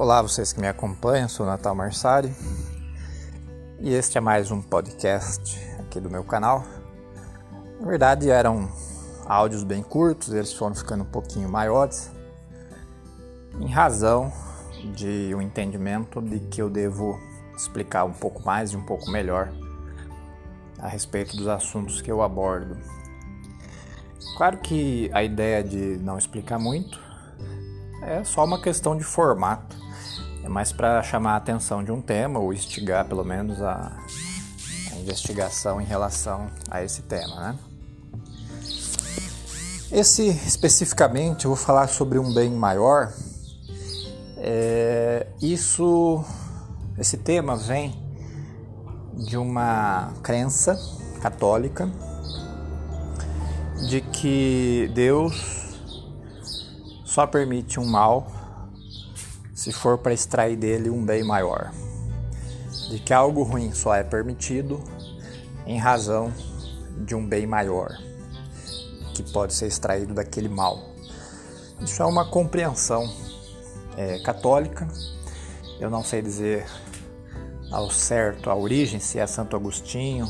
Olá, vocês que me acompanham, sou Natal Marsari e este é mais um podcast aqui do meu canal. Na verdade, eram áudios bem curtos, eles foram ficando um pouquinho maiores, em razão de um entendimento de que eu devo explicar um pouco mais e um pouco melhor a respeito dos assuntos que eu abordo. Claro que a ideia de não explicar muito é só uma questão de formato. É mais para chamar a atenção de um tema ou instigar pelo menos a, a investigação em relação a esse tema, né? Esse especificamente eu vou falar sobre um bem maior. É, isso, esse tema vem de uma crença católica de que Deus só permite um mal se for para extrair dele um bem maior. De que algo ruim só é permitido em razão de um bem maior que pode ser extraído daquele mal. Isso é uma compreensão é, católica. Eu não sei dizer ao certo a origem, se é Santo Agostinho,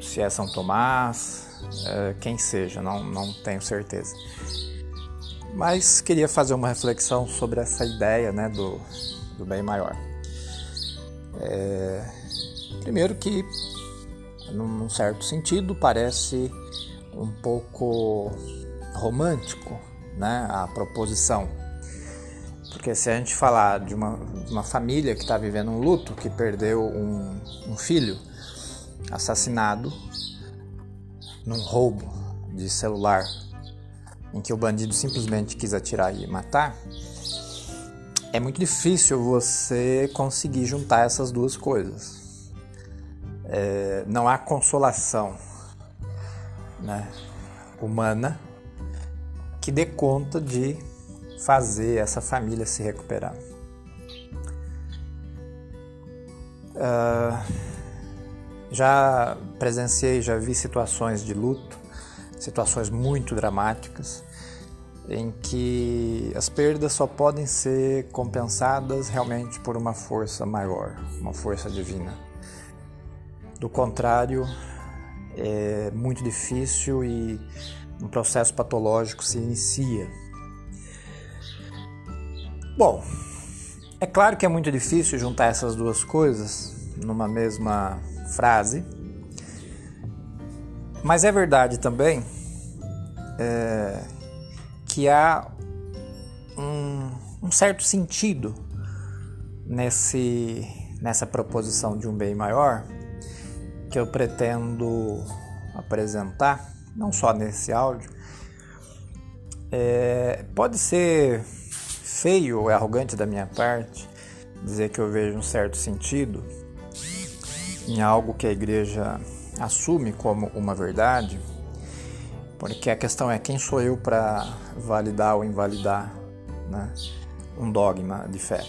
se é São Tomás, é, quem seja, não, não tenho certeza. Mas queria fazer uma reflexão sobre essa ideia né, do, do bem maior. É, primeiro que, num certo sentido, parece um pouco romântico né, a proposição. Porque se a gente falar de uma, de uma família que está vivendo um luto, que perdeu um, um filho assassinado num roubo de celular em que o bandido simplesmente quis atirar e matar, é muito difícil você conseguir juntar essas duas coisas. É, não há consolação né, humana que dê conta de fazer essa família se recuperar. Uh, já presenciei, já vi situações de luto situações muito dramáticas em que as perdas só podem ser compensadas realmente por uma força maior, uma força divina. Do contrário, é muito difícil e um processo patológico se inicia. Bom, é claro que é muito difícil juntar essas duas coisas numa mesma frase, mas é verdade também é, que há um, um, certo sentido nesse, nessa proposição de um bem maior que eu pretendo apresentar, não só nesse áudio. É, pode ser feio ou arrogante da minha parte dizer que eu vejo um certo sentido em algo que a igreja assume como uma verdade, porque a questão é quem sou eu para validar ou invalidar né, um dogma de fé.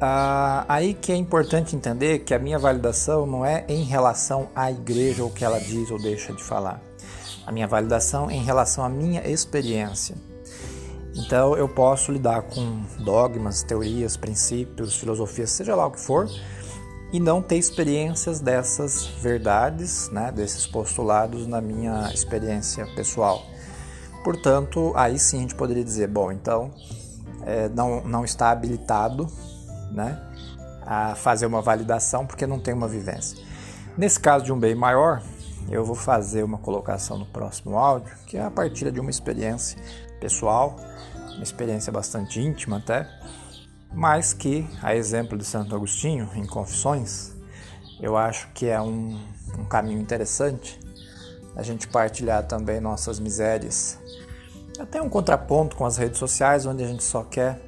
Ah, aí que é importante entender que a minha validação não é em relação à igreja ou o que ela diz ou deixa de falar. A minha validação é em relação à minha experiência. Então eu posso lidar com dogmas, teorias, princípios, filosofias, seja lá o que for, e não ter experiências dessas verdades, né, desses postulados na minha experiência pessoal. Portanto, aí sim a gente poderia dizer, bom, então é, não, não está habilitado né, a fazer uma validação porque não tem uma vivência. Nesse caso de um bem maior, eu vou fazer uma colocação no próximo áudio, que é a partir de uma experiência pessoal, uma experiência bastante íntima até, mas que, a exemplo de Santo Agostinho, em Confissões, eu acho que é um, um caminho interessante a gente partilhar também nossas misérias. Até um contraponto com as redes sociais, onde a gente só quer,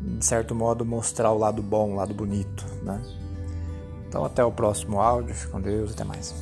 de certo modo, mostrar o lado bom, o lado bonito. Né? Então, até o próximo áudio. Fique com Deus. Até mais.